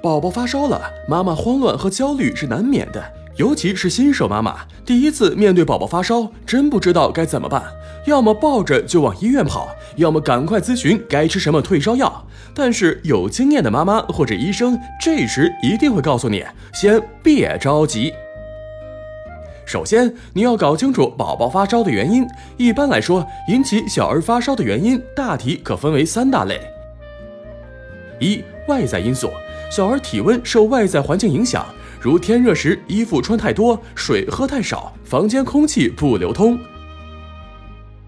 宝宝发烧了，妈妈慌乱和焦虑是难免的，尤其是新手妈妈，第一次面对宝宝发烧，真不知道该怎么办，要么抱着就往医院跑，要么赶快咨询该吃什么退烧药。但是有经验的妈妈或者医生，这时一定会告诉你，先别着急。首先，你要搞清楚宝宝发烧的原因。一般来说，引起小儿发烧的原因大体可分为三大类：一、外在因素。小儿体温受外在环境影响，如天热时衣服穿太多、水喝太少、房间空气不流通。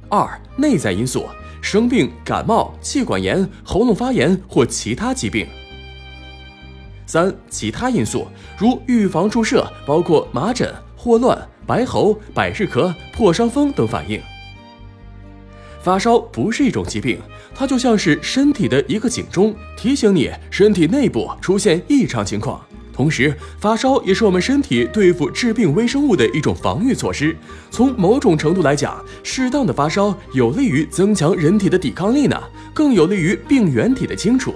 二、内在因素，生病、感冒、气管炎、喉咙发炎或其他疾病。三、其他因素，如预防注射，包括麻疹、霍乱、白喉、百日咳、破伤风等反应。发烧不是一种疾病，它就像是身体的一个警钟，提醒你身体内部出现异常情况。同时，发烧也是我们身体对付致病微生物的一种防御措施。从某种程度来讲，适当的发烧有利于增强人体的抵抗力呢，更有利于病原体的清除。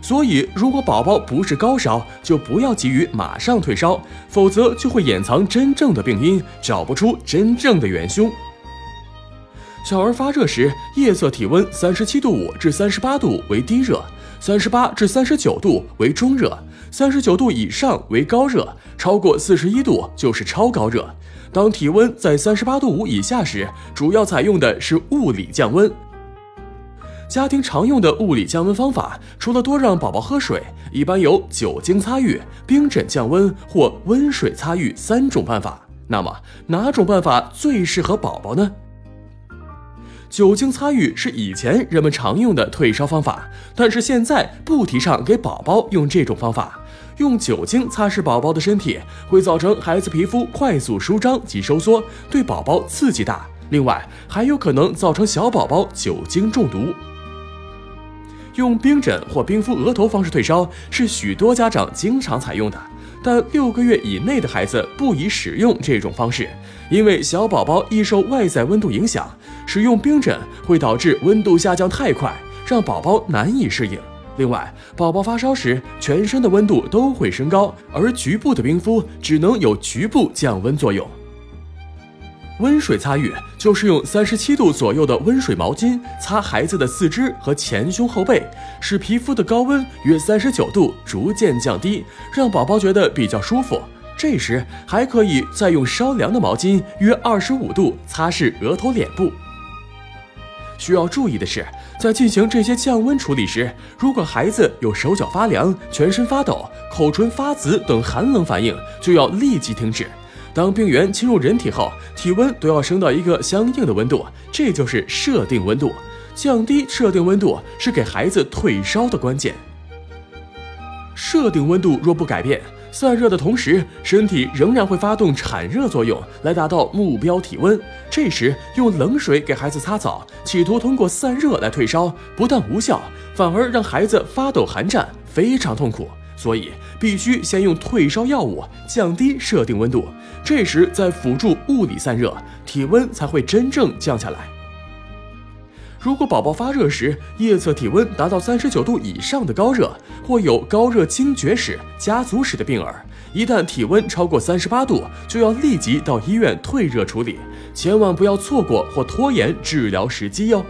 所以，如果宝宝不是高烧，就不要急于马上退烧，否则就会掩藏真正的病因，找不出真正的元凶。小儿发热时，夜测体温三十七度五至三十八度为低热，三十八至三十九度为中热，三十九度以上为高热，超过四十一度就是超高热。当体温在三十八度五以下时，主要采用的是物理降温。家庭常用的物理降温方法，除了多让宝宝喝水，一般有酒精擦浴、冰枕降温或温水擦浴三种办法。那么哪种办法最适合宝宝呢？酒精擦浴是以前人们常用的退烧方法，但是现在不提倡给宝宝用这种方法。用酒精擦拭宝宝的身体，会造成孩子皮肤快速舒张及收缩，对宝宝刺激大。另外，还有可能造成小宝宝酒精中毒。用冰枕或冰敷额头方式退烧是许多家长经常采用的，但六个月以内的孩子不宜使用这种方式，因为小宝宝易受外在温度影响。使用冰枕会导致温度下降太快，让宝宝难以适应。另外，宝宝发烧时，全身的温度都会升高，而局部的冰敷只能有局部降温作用。温水擦浴就是用三十七度左右的温水毛巾擦孩子的四肢和前胸后背，使皮肤的高温约三十九度逐渐降低，让宝宝觉得比较舒服。这时还可以再用稍凉的毛巾，约二十五度擦拭额头、脸部。需要注意的是，在进行这些降温处理时，如果孩子有手脚发凉、全身发抖、口唇发紫等寒冷反应，就要立即停止。当病原侵入人体后，体温都要升到一个相应的温度，这就是设定温度。降低设定温度是给孩子退烧的关键。设定温度若不改变，散热的同时，身体仍然会发动产热作用，来达到目标体温。这时用冷水给孩子擦澡，企图通过散热来退烧，不但无效，反而让孩子发抖寒战，非常痛苦。所以必须先用退烧药物降低设定温度，这时再辅助物理散热，体温才会真正降下来。如果宝宝发热时夜测体温达到三十九度以上的高热，或有高热惊厥史、家族史的病儿，一旦体温超过三十八度，就要立即到医院退热处理，千万不要错过或拖延治疗时机哟。